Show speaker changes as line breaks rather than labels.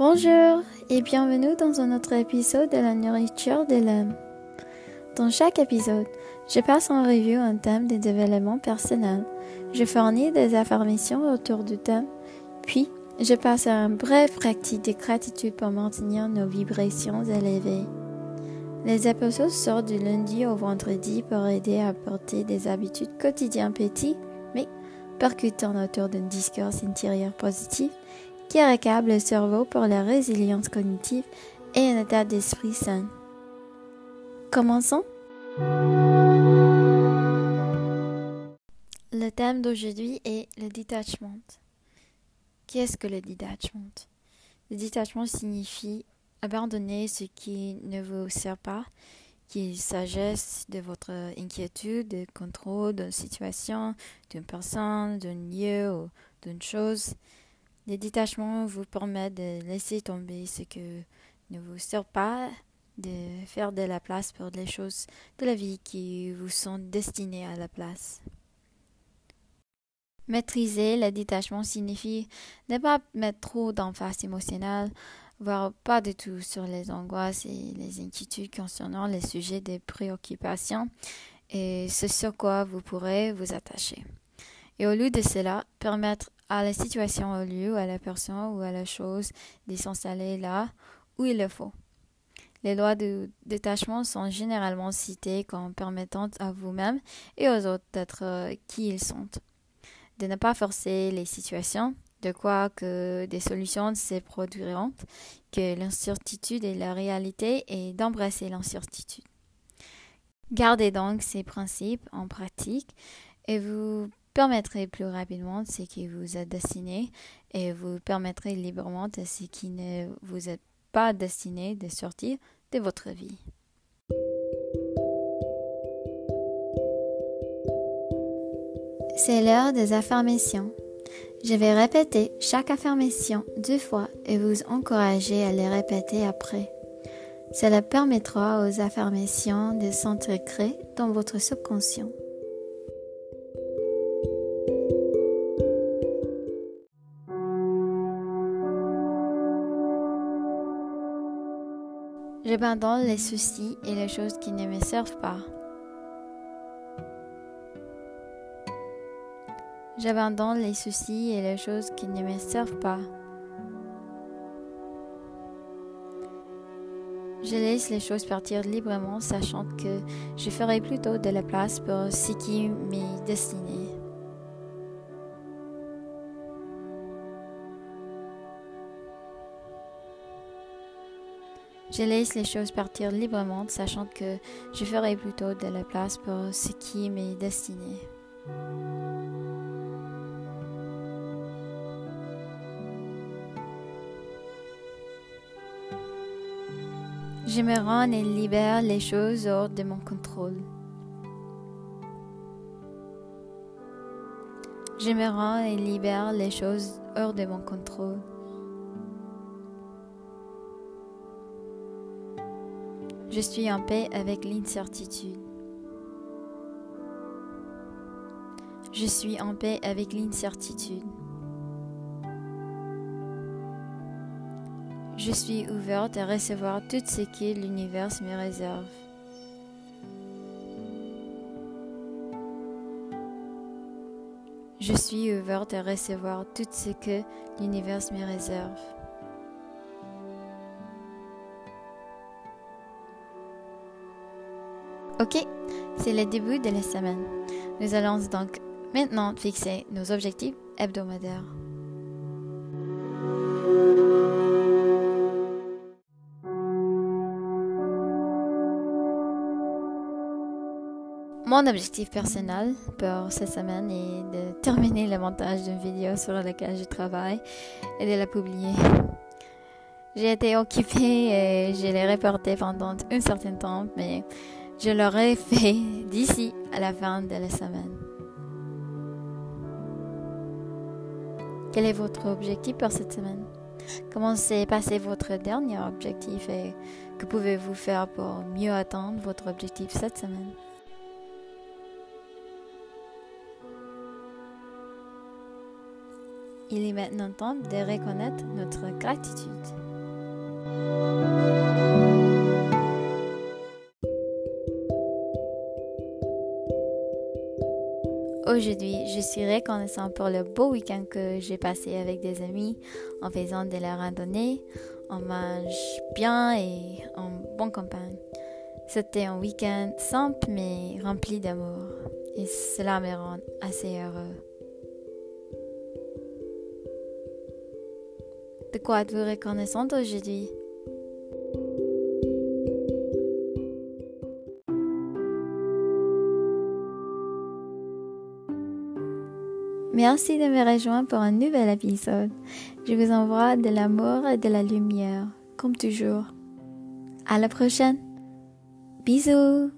Bonjour et bienvenue dans un autre épisode de la nourriture de l'âme. Dans chaque épisode, je passe en revue un thème de développement personnel. Je fournis des affirmations autour du thème, puis je passe à un bref pratique de gratitude pour maintenir nos vibrations élevées. Les épisodes sortent du lundi au vendredi pour aider à porter des habitudes quotidiennes petites, mais percutant autour d'un discours intérieur positif qui accable le cerveau pour la résilience cognitive et un état d'esprit sain. Commençons. Le thème d'aujourd'hui est le detachment. Qu'est-ce que le detachment Le detachement signifie abandonner ce qui ne vous sert pas, qu'il s'agisse de votre inquiétude, de contrôle d'une situation, d'une personne, d'un lieu ou d'une chose. Le détachement vous permet de laisser tomber ce qui ne vous sert pas, de faire de la place pour les choses de la vie qui vous sont destinées à la place. Maîtriser le détachement signifie ne pas mettre trop d'emphase émotionnelle, voire pas du tout sur les angoisses et les inquiétudes concernant les sujets de préoccupation et ce sur quoi vous pourrez vous attacher. Et au lieu de cela, permettre à la situation, au lieu, à la personne ou à la chose de s'installer là où il le faut. Les lois de détachement sont généralement citées comme permettant à vous-même et aux autres d'être qui ils sont. De ne pas forcer les situations, de quoi que des solutions se produiront, que l'incertitude est la réalité et d'embrasser l'incertitude. Gardez donc ces principes en pratique et vous permettrez plus rapidement ce qui vous est destiné et vous permettrez librement ce qui ne vous est pas destiné de sortir de votre vie. C'est l'heure des affirmations. Je vais répéter chaque affirmation deux fois et vous encourager à les répéter après. Cela permettra aux affirmations de s'intégrer dans votre subconscient. J'abandonne les soucis et les choses qui ne me servent pas. J'abandonne les soucis et les choses qui ne me servent pas. Je laisse les choses partir librement, sachant que je ferai plutôt de la place pour ce qui m'est destiné. Je laisse les choses partir librement, sachant que je ferai plutôt de la place pour ce qui m'est destiné. Je me rends et libère les choses hors de mon contrôle. Je me rends et libère les choses hors de mon contrôle. Je suis en paix avec l'incertitude. Je suis en paix avec l'incertitude. Je suis ouverte à recevoir tout ce que l'univers me réserve. Je suis ouverte à recevoir tout ce que l'univers me réserve. Ok, c'est le début de la semaine. Nous allons donc maintenant fixer nos objectifs hebdomadaires. Mon objectif personnel pour cette semaine est de terminer le montage d'une vidéo sur laquelle je travaille et de la publier. J'ai été occupée et je l'ai reporté pendant un certain temps, mais je l'aurai fait d'ici à la fin de la semaine. Quel est votre objectif pour cette semaine? Comment s'est passé votre dernier objectif et que pouvez-vous faire pour mieux atteindre votre objectif cette semaine? Il est maintenant temps de reconnaître notre gratitude. Aujourd'hui, je suis reconnaissant pour le beau week-end que j'ai passé avec des amis en faisant de la randonnée. On mange bien et en bonne campagne. C'était un week-end simple mais rempli d'amour et cela me rend assez heureux. De quoi êtes-vous reconnaissante aujourd'hui? Merci de me rejoindre pour un nouvel épisode. Je vous envoie de l'amour et de la lumière, comme toujours. À la prochaine. Bisous